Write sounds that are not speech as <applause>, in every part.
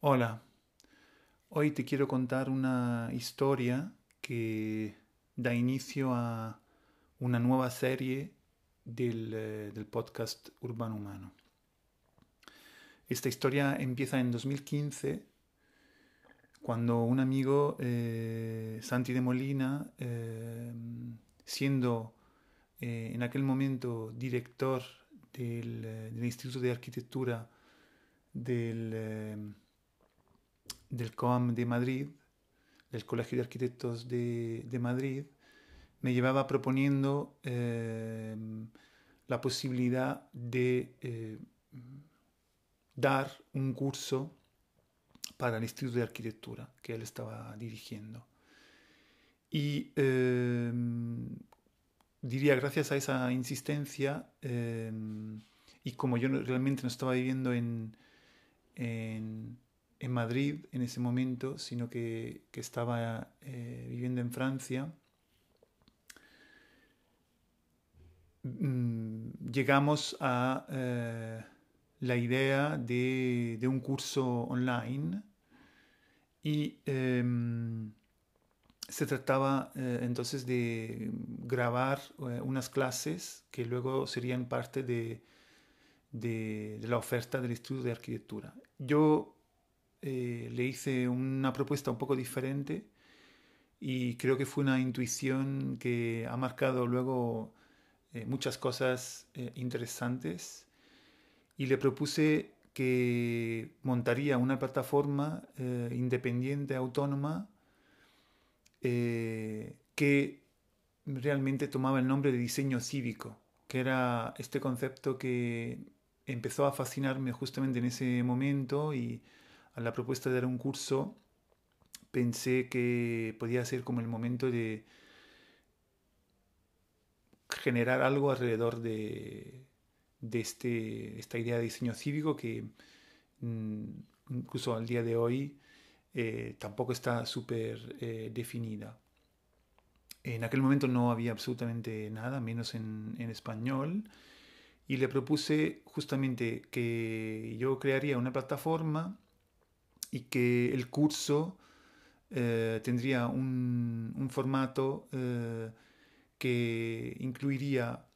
Hola, hoy te quiero contar una historia que da inicio a una nueva serie del, eh, del podcast Urbano Humano. Esta historia empieza en 2015 cuando un amigo, eh, Santi de Molina, eh, siendo en aquel momento director del, del Instituto de Arquitectura del, del COAM de Madrid, del Colegio de Arquitectos de, de Madrid, me llevaba proponiendo eh, la posibilidad de eh, dar un curso para el Instituto de Arquitectura que él estaba dirigiendo. Y eh, diría, gracias a esa insistencia, y como yo realmente no estaba viviendo en, en, en Madrid en ese momento, sino que, que estaba eh, viviendo en Francia, mm, llegamos a eh, la idea de, un curso online y em, se trataba eh, entonces de grabar unas clases que luego serían parte de, de- de la oferta del Instituto de Arquitectura. Yo eh, le hice una propuesta un poco diferente y creo que fue una intuición que ha marcado luego eh, muchas cosas eh, interesantes. Y le propuse que montaría una plataforma independiente, autónoma, que realmente tomaba el nombre de diseño cívico, que era este concepto que empezó a fascinarme justamente en ese momento y a la propuesta de dar un curso pensé que podía ser como el momento de generar algo alrededor de, de este, esta idea de diseño cívico que mm, incluso al día de hoy eh, tampoco está súper eh, definida. En aquel momento no había absolutamente nada, menos en, en español, y le propuse justamente que yo crearía una plataforma y que el curso eh, tendría un, formato eh, que incluiría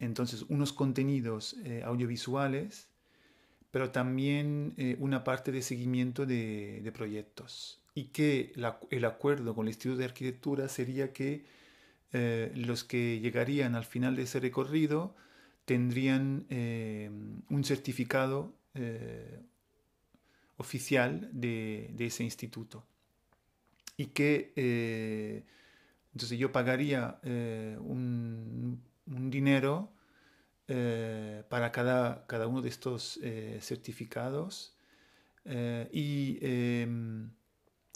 entonces unos contenidos eh, audiovisuales, pero también una parte de seguimiento de, proyectos. Y que el acuerdo con el Instituto de Arquitectura sería que los que llegarían al final de ese recorrido tendrían un certificado oficial de, ese instituto. Y que eh, entonces yo pagaría eh, un, dinero eh, para cada, cada uno de estos certificados y, em,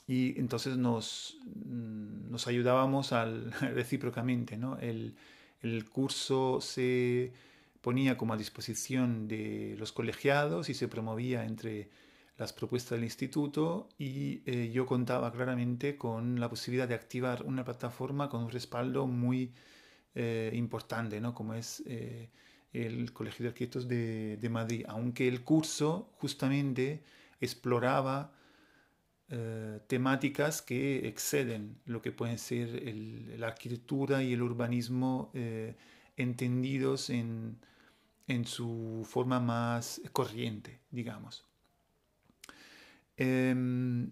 y entonces nos, nos ayudábamos al, <laughs> recíprocamente, ¿no? El, el curso se ponía como a disposición de los colegiados y se promovía entre las propuestas del instituto y eh, yo contaba claramente con la posibilidad de activar una plataforma con un respaldo muy eh, importante, ¿no? Como es eh, el Colegio de Arquitectos de, Madrid, aunque el curso justamente exploraba temáticas que exceden lo que pueden ser la arquitectura y el urbanismo entendidos en, en su forma más corriente, digamos. Em,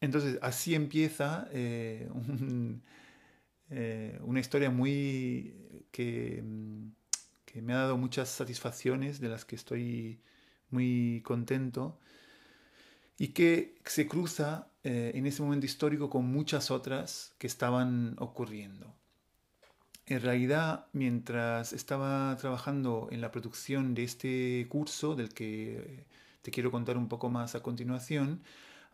entonces, así empieza eh, eh, una historia muy que, me ha dado muchas satisfacciones, de las que estoy muy contento, y que se cruza eh, en ese momento histórico con muchas otras que estaban ocurriendo. En realidad, mientras estaba trabajando en la producción de este curso, del que te quiero contar un poco más a continuación,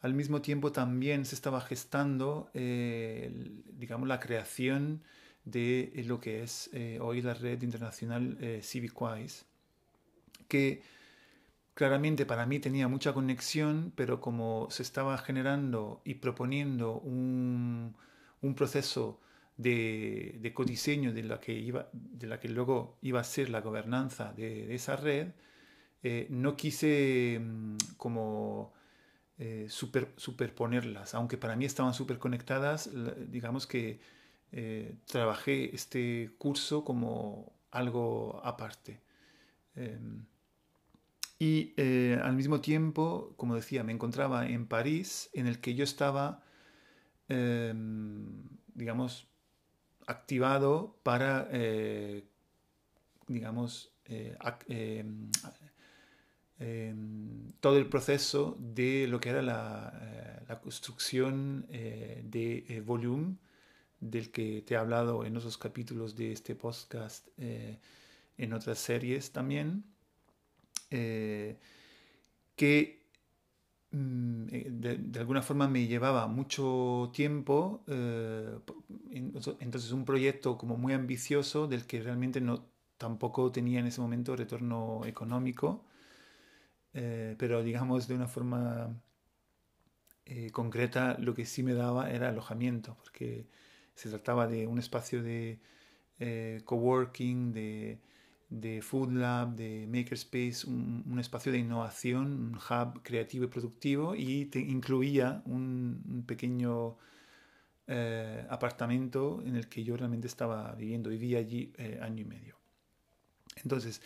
al mismo tiempo también se estaba gestando, eh, digamos, la creación de lo que es eh, hoy la red internacional eh, CivicWise, que claramente para mí tenía mucha conexión, pero como se estaba generando y proponiendo un, un proceso de, de codiseño de la, que iba, de la que luego iba a ser la gobernanza de, de esa red, no quise mm, como superponerlas, aunque para mí estaban súper conectadas, digamos que trabajé este curso como algo aparte. Em, y eh, al mismo tiempo, como decía, me encontraba en París, en el que yo estaba, em, digamos, activado para, eh, digamos, eh, em, todo el proceso de lo que era la, la construcción de volumen del que te he hablado en otros capítulos de este podcast, en otras series también. Eh, que mm, eh, de, alguna forma me llevaba mucho tiempo, eh, entonces un proyecto como muy ambicioso del que realmente no, tampoco tenía en ese momento retorno económico, pero digamos de una forma concreta lo que sí me daba era alojamiento, porque se trataba de un espacio de coworking, de Food Lab, de Makerspace, un, espacio de innovación, un hub creativo y productivo y incluía un, pequeño eh, apartamento en el que yo realmente estaba viviendo, vivía allí eh, año y medio. Entonces,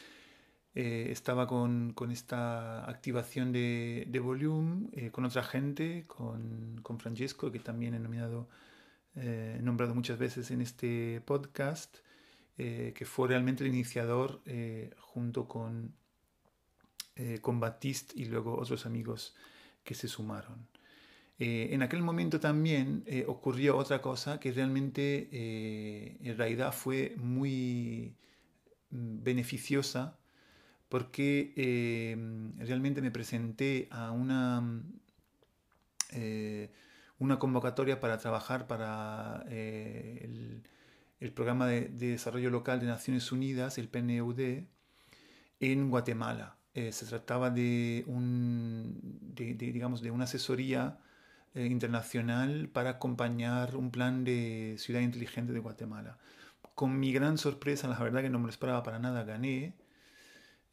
eh, estaba con, con, esta activación de, de Volume, con otra gente, con, con, Francesco, que también he nominado, nombrado muchas veces en este podcast, eh, que fue realmente el iniciador eh, junto con, eh, con Baptiste y luego otros amigos que se sumaron. en aquel momento también ocurrió otra cosa que realmente en realidad fue muy mm, beneficiosa porque realmente me presenté a una, una convocatoria para trabajar para el, el Programa de, Desarrollo Local de Naciones Unidas, el PNUD, en Guatemala. Eh, se trataba de, un, digamos, de una asesoría eh, internacional para acompañar un plan de ciudad inteligente de Guatemala. Con mi gran sorpresa, la verdad que no me lo esperaba para nada, gané.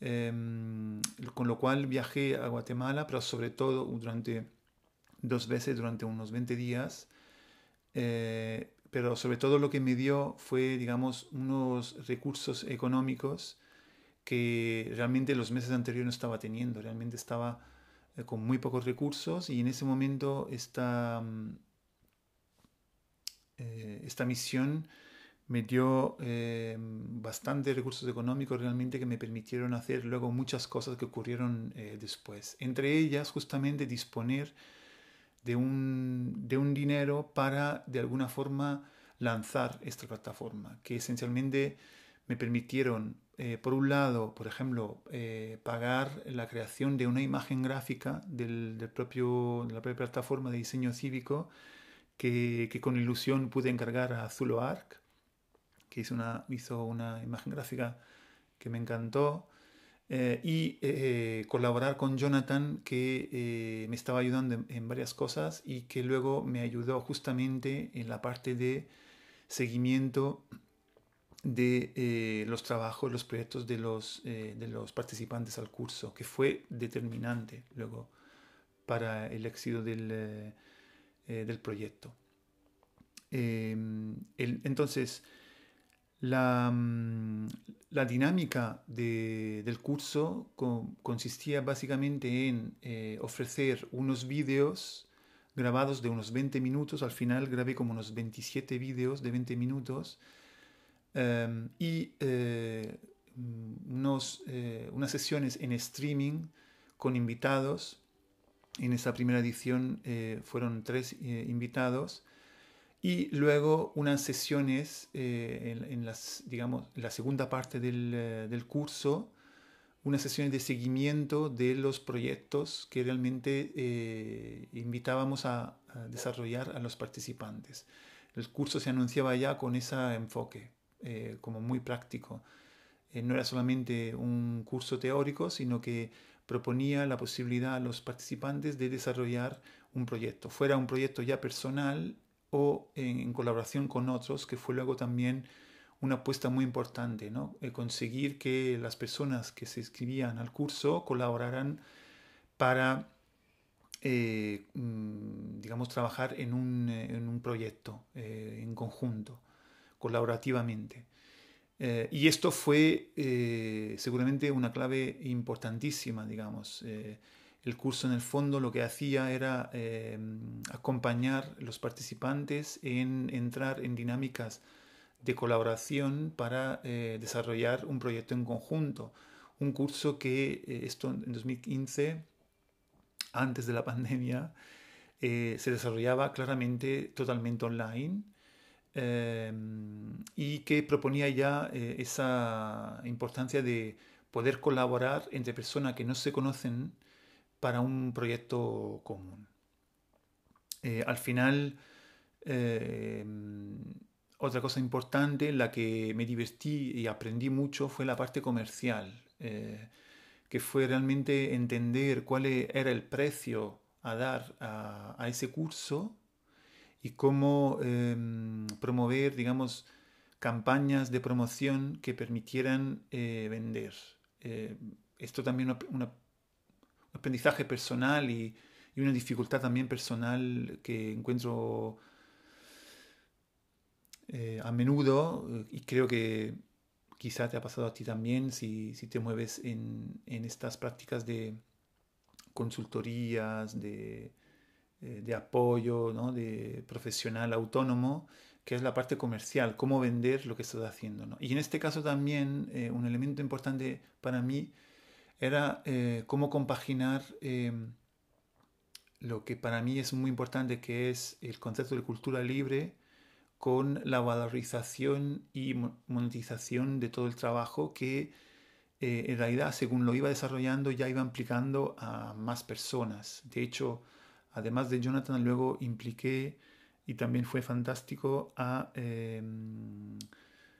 Em, con lo cual viajé a Guatemala, pero sobre todo durante dos veces, durante unos 20 días. Eh, pero sobre todo lo que me dio fue, digamos, unos recursos económicos que realmente los meses anteriores no estaba teniendo, realmente estaba eh, con muy pocos recursos y en ese momento esta, mm, eh, esta misión me dio eh, bastantes recursos económicos realmente que me permitieron hacer luego muchas cosas que ocurrieron después. Entre ellas, justamente disponer de un, de un dinero para de alguna forma lanzar esta plataforma, que esencialmente me permitieron, eh, por un lado, por ejemplo, eh, pagar la creación de una imagen gráfica del, del, propio, de la propia plataforma de diseño cívico, que, que con ilusión pude encargar a Zulo Arc, que hizo una, hizo una imagen gráfica que me encantó. Eh, y eh, colaborar con Jonathan, que eh, me estaba ayudando en, varias cosas y que luego me ayudó justamente en la parte de seguimiento de los trabajos, los proyectos de los, de los participantes al curso, que fue determinante luego para el éxito del, del proyecto. entonces, Mm, la, dinámica del curso consistía básicamente en eh, ofrecer unos vídeos grabados de unos 20 minutos, al final grabé como unos 27 vídeos de 20 minutos em, y eh, unos, eh, unas sesiones en streaming con invitados. En esa primera edición fueron tres invitados y luego unas sesiones eh, en, las, digamos, la segunda parte del, eh, del, curso, unas sesiones de seguimiento de los proyectos que realmente eh, invitábamos a, desarrollar a los participantes. El curso se anunciaba ya con ese enfoque, como muy práctico. no era solamente un curso teórico, sino que proponía la posibilidad a los participantes de desarrollar un proyecto, fuera un proyecto ya personal o en, colaboración con otros, que fue luego también una apuesta muy importante, ¿no? conseguir que las personas que se inscribían al curso colaboraran para, mm, digamos, trabajar en un, proyecto en conjunto, colaborativamente. Eh, y esto fue eh, seguramente una clave importantísima, digamos. Eh, el curso en el fondo lo que hacía era acompañar a los participantes en entrar en dinámicas de colaboración para desarrollar un proyecto en conjunto. Un curso que esto en 2015, antes de la pandemia, se desarrollaba claramente totalmente online y que proponía ya eh, esa importancia de poder colaborar entre personas que no se conocen para un proyecto común. Eh, al final, em, otra cosa importante en la que me divertí y aprendí mucho fue la parte comercial, eh, que fue realmente entender cuál e, era el precio a dar a ese curso y cómo em, promover, digamos, campañas de promoción que permitieran eh, vender. Eh, esto también es un aprendizaje personal y, una dificultad también personal que encuentro eh, a menudo y creo que quizá te ha pasado a ti también si, si te mueves en, en estas prácticas de consultorías, de, eh, de apoyo, ¿no? de profesional autónomo, que es la parte comercial, cómo vender lo que estás haciendo. ¿no? Y en este caso también eh, un elemento importante para mí era eh, cómo compaginar em, lo que para mí es muy importante, que es el concepto de cultura libre, con la valorización y monetización de todo el trabajo que en realidad, según lo iba desarrollando, ya iba implicando a más personas. De hecho, Además de Jonathan, luego impliqué, y también fue fantástico, a em,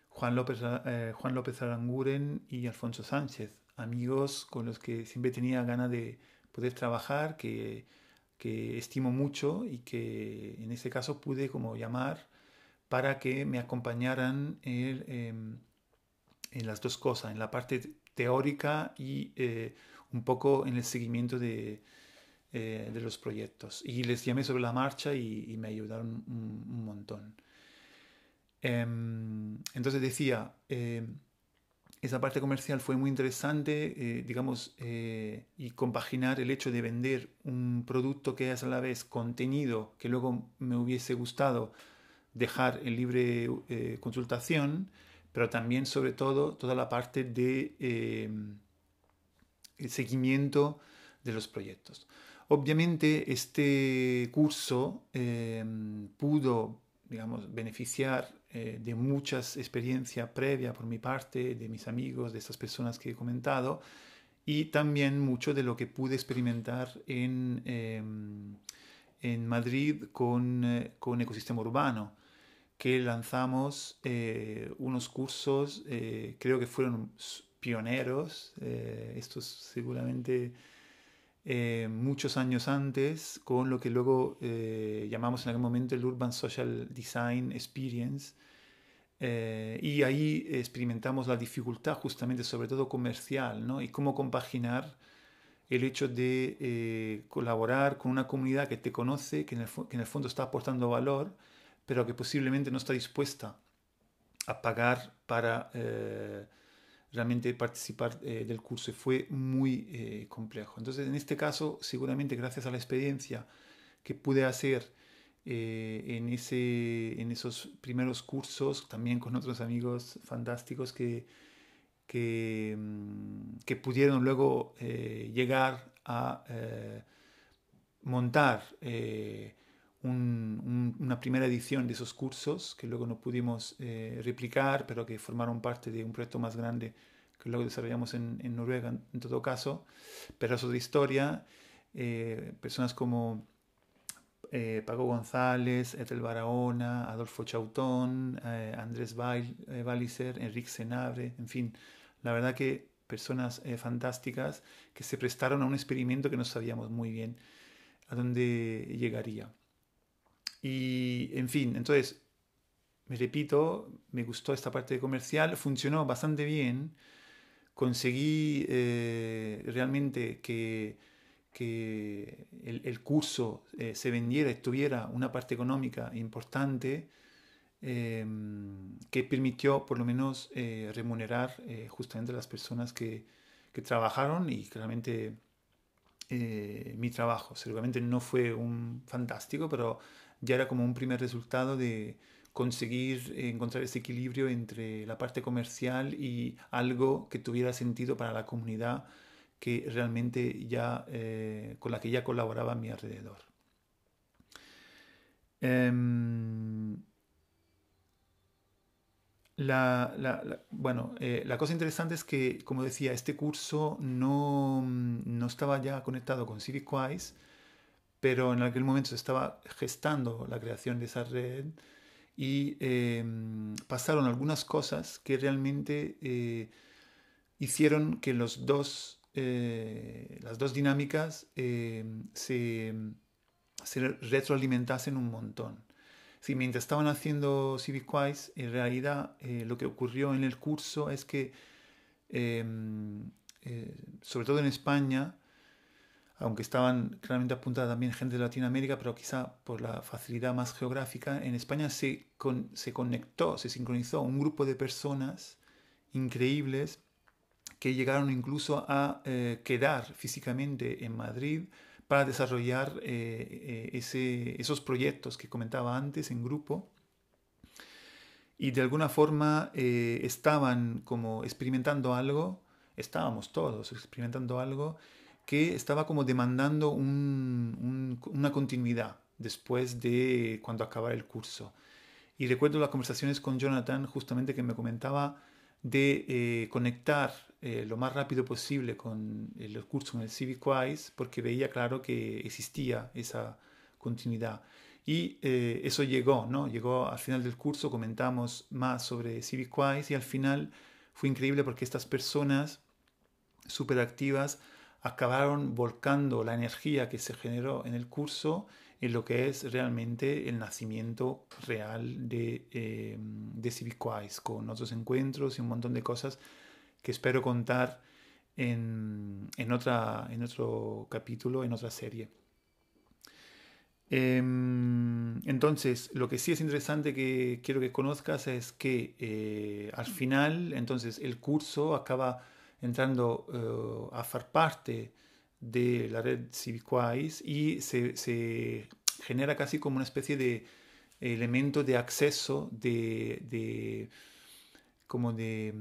Juan, López, eh, Juan López Aranguren y Alfonso Sánchez, amigos con los que siempre tenía ganas de poder trabajar, que, que estimo mucho y que en ese caso pude como llamar para que me acompañaran en, em, en las dos cosas, en la parte teórica y eh, un poco en el seguimiento de, eh, de los proyectos. Y les llamé sobre la marcha y, me ayudaron un, montón. Em, entonces decía, em, esa parte comercial fue muy interesante, eh, digamos, eh, y compaginar el hecho de vender un producto que es a la vez contenido, que luego me hubiese gustado dejar en libre consultación, pero también sobre todo toda la parte de em, el seguimiento de los proyectos. Obviamente este curso pudo, digamos, beneficiar eh, de muchas experiencias previas por mi parte, de mis amigos, de estas personas que he comentado, y también mucho de lo que pude experimentar en, em, en Madrid con, eh, con Ecosistema Urbano, que lanzamos eh, unos cursos, creo que fueron pioneros, estos seguramente eh, muchos años antes con lo que luego eh, llamamos en aquel momento el Urban Social Design Experience. Eh, y ahí experimentamos la dificultad justamente, sobre todo comercial, ¿no? y cómo compaginar el hecho de colaborar con una comunidad que te conoce, que en, el, que en el fondo está aportando valor, pero que posiblemente no está dispuesta a pagar para realmente participar eh, del curso y fue muy eh, complejo. Entonces, en este caso, seguramente gracias a la experiencia que pude hacer eh, en, ese, en esos primeros cursos, también con otros amigos fantásticos que, que, mm, que pudieron luego llegar a montar una primera edición de esos cursos que luego no pudimos eh, replicar, pero que formaron parte de un proyecto más grande que luego desarrollamos en, Noruega en, todo caso. Es otra historia. Eh, personas como eh, Paco González, Ethel Barahona, Adolfo Chautón, Andrés Walliser, Enrique Senabre, en fin, la verdad que personas fantásticas que se prestaron a un experimento que no sabíamos muy bien a dónde llegaría. Y, en fin, entonces, me repito, me gustó esta parte comercial, funcionó bastante bien, conseguí eh, realmente que, que el, curso eh, se vendiera y tuviera una parte económica importante em, que permitió por lo menos eh, remunerar justamente a las personas que, que trabajaron y claramente mi trabajo. Seguramente no fue un fantástico, pero ya era como un primer resultado de, conseguir encontrar ese equilibrio entre la parte comercial y algo que tuviera sentido para la comunidad que realmente ya, eh, con la que ya colaboraba a mi alrededor. Em, la, bueno, eh, la cosa interesante es que, como decía, este curso no, no estaba ya conectado con CivicWise, pero en aquel momento se estaba gestando la creación de esa red y em, pasaron algunas cosas que realmente eh, hicieron que los dos, eh, las dos dinámicas em, se, se, retroalimentasen un montón. Si mientras estaban haciendo CivicWise, en realidad eh, lo que ocurrió en el curso es que, em, sobre todo en España, aunque estaban claramente apuntadas también gente de Latinoamérica, pero quizá por la facilidad más geográfica, en España se, se conectó, se sincronizó un grupo de personas increíbles que llegaron incluso a eh, quedar físicamente en Madrid para desarrollar eh, eh, esos proyectos que comentaba antes en grupo. Y de alguna forma estaban como experimentando algo, estábamos todos experimentando algo que estaba como demandando una continuidad después de cuando acabara el curso. Y recuerdo las conversaciones con Jonathan justamente que me comentaba de eh, conectar eh, lo más rápido posible con el curso en el CivicWise porque veía claro que existía esa continuidad. Y eh, eso llegó, ¿no? Llegó al final del curso, comentamos más sobre CivicWise y al final fue increíble porque estas personas súper activas acabaron volcando la energía que se generó en el curso en lo que es realmente el nacimiento real de, eh, de CivicWise, con otros encuentros y un montón de cosas que espero contar en, en, otra, en otro capítulo, en otra serie. Em, entonces, lo que sí es interesante que quiero que conozcas es que eh, al final, entonces, el curso acaba entrando eh, a formar parte de la red CivicWise y se, genera casi como una especie de elemento de acceso, de, como de,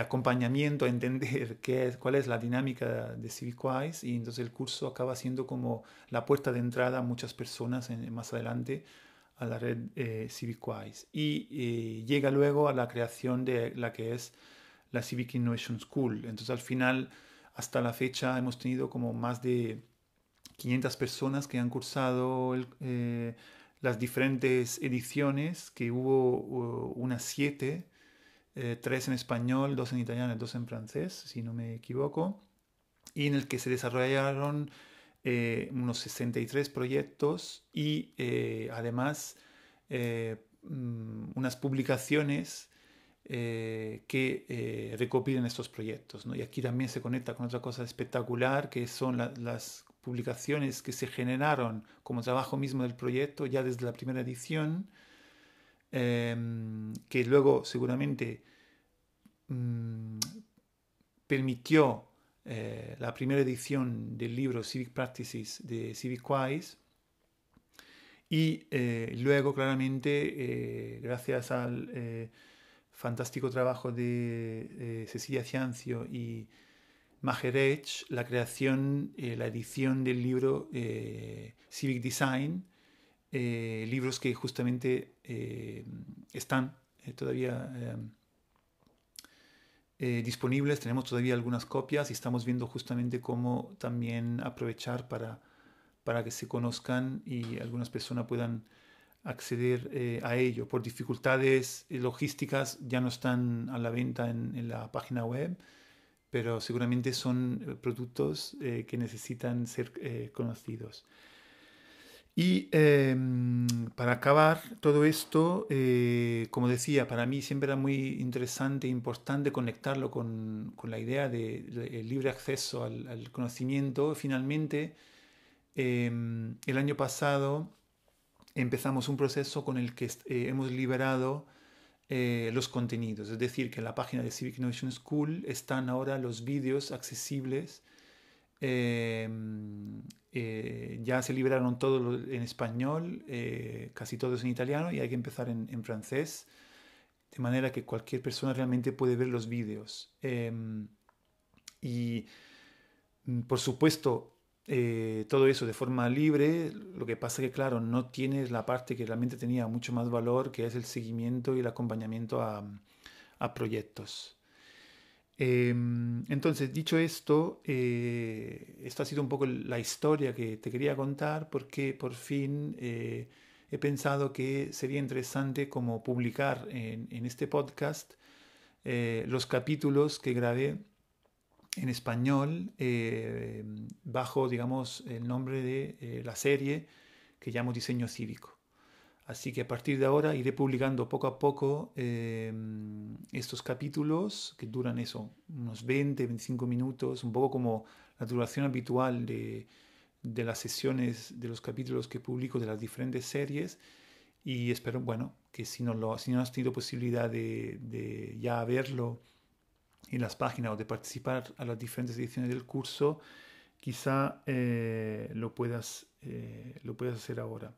acompañamiento a entender qué es, cuál es la dinámica de CivicWise y entonces el curso acaba siendo como la puerta de entrada a muchas personas más adelante a la red eh, CivicWise y eh, llega luego a la creación de la que es la Civic Innovation School. Entonces al final, hasta la fecha, hemos tenido como más de 500 personas que han cursado eh, las diferentes ediciones, que hubo uh, unas siete, eh, tres en español, dos en italiano y dos en francés, si no me equivoco, y en el que se desarrollaron eh, unos 63 proyectos y además mm, unas publicaciones eh, que eh, recopilen estos proyectos. ¿no? Y aquí también se conecta con otra cosa espectacular, que son las publicaciones que se generaron como trabajo mismo del proyecto ya desde la primera edición, em, que luego seguramente mm, permitió eh, la primera edición del libro Civic Practices de CivicWise. Y luego, claramente, gracias al fantástico trabajo de eh, Cecilia Ciancio y Majerech, la creación, eh, la edición del libro eh, Civic Design, libros que justamente están todavía disponibles, tenemos todavía algunas copias y estamos viendo justamente cómo también aprovechar para, para que se conozcan y algunas personas puedan acceder eh, a ello. Por dificultades logísticas ya no están a la venta en, la página web, pero seguramente son eh, productos eh, que necesitan ser conocidos. Y em, para acabar todo esto, como decía, para mí siempre era muy interesante e importante conectarlo con, con la idea del de, libre acceso al, conocimiento. Finalmente, em, el año pasado empezamos un proceso con el que eh, hemos liberado eh, los contenidos. Es decir, que en la página de Civic Innovation School están ahora los vídeos accesibles em, eh, ya se liberaron todos en español, casi todos en italiano y hay que empezar en, francés, de manera que cualquier persona realmente puede ver los vídeos. Em, y mm, por supuesto, eh, todo eso de forma libre, lo que pasa que claro, no tienes la parte que realmente tenía mucho más valor, que es el seguimiento y el acompañamiento a, proyectos. Em, entonces, dicho esto, eh, esta ha sido un poco la historia que te quería contar porque por fin eh, he pensado que sería interesante como publicar en, este podcast eh, los capítulos que grabé en español bajo, digamos, el nombre de la serie que llamo Diseño Cívico. Así que a partir de ahora iré publicando poco a poco em, estos capítulos que duran eso, unos 20, 25 minutos, un poco como la duración habitual de, las sesiones de los capítulos que publico de las diferentes series. Y espero, bueno, que si no, lo, si no has tenido posibilidad de, ya verlo en las páginas o de participar a las diferentes ediciones del curso, quizá eh, lo, puedas, eh, lo puedas hacer ahora.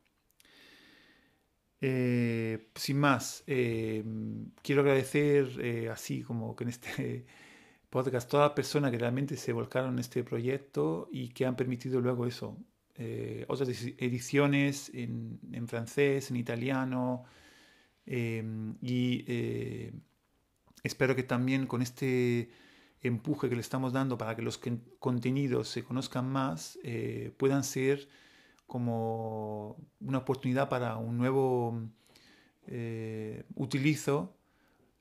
Eh, sin más, quiero agradecer así como que en este <laughs> podcast todas las personas que realmente se volcaron en este proyecto y que han permitido luego eso, otras ediciones en, en, francés, en italiano y espero que también con este empuje que le estamos dando para que los contenidos se conozcan más puedan ser como una oportunidad para un nuevo eh, utilizo,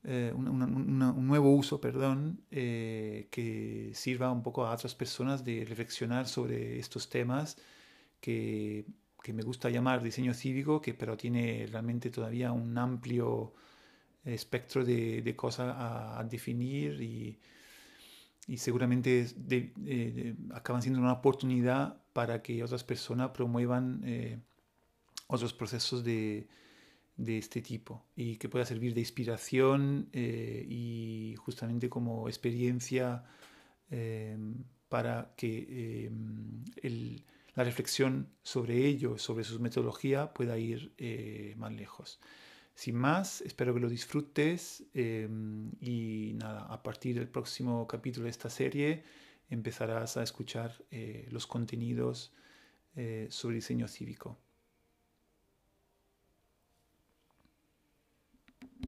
eh, un nuevo uso, perdón, eh, que sirva un poco a otras personas de reflexionar sobre estos temas que, que me gusta llamar diseño cívico, que pero tiene realmente todavía un amplio espectro de, cosas a, definir y, seguramente acaban siendo una oportunidad para que otras personas promuevan eh, otros procesos de, este tipo y que pueda servir de inspiración eh, y justamente como experiencia em, para que em, la reflexión sobre ello, sobre su metodología, pueda ir eh, más lejos. Sin más, espero que lo disfrutes em, y nada, a partir del próximo capítulo de esta serie empezarás a escuchar eh, los contenidos eh, sobre diseño cívico.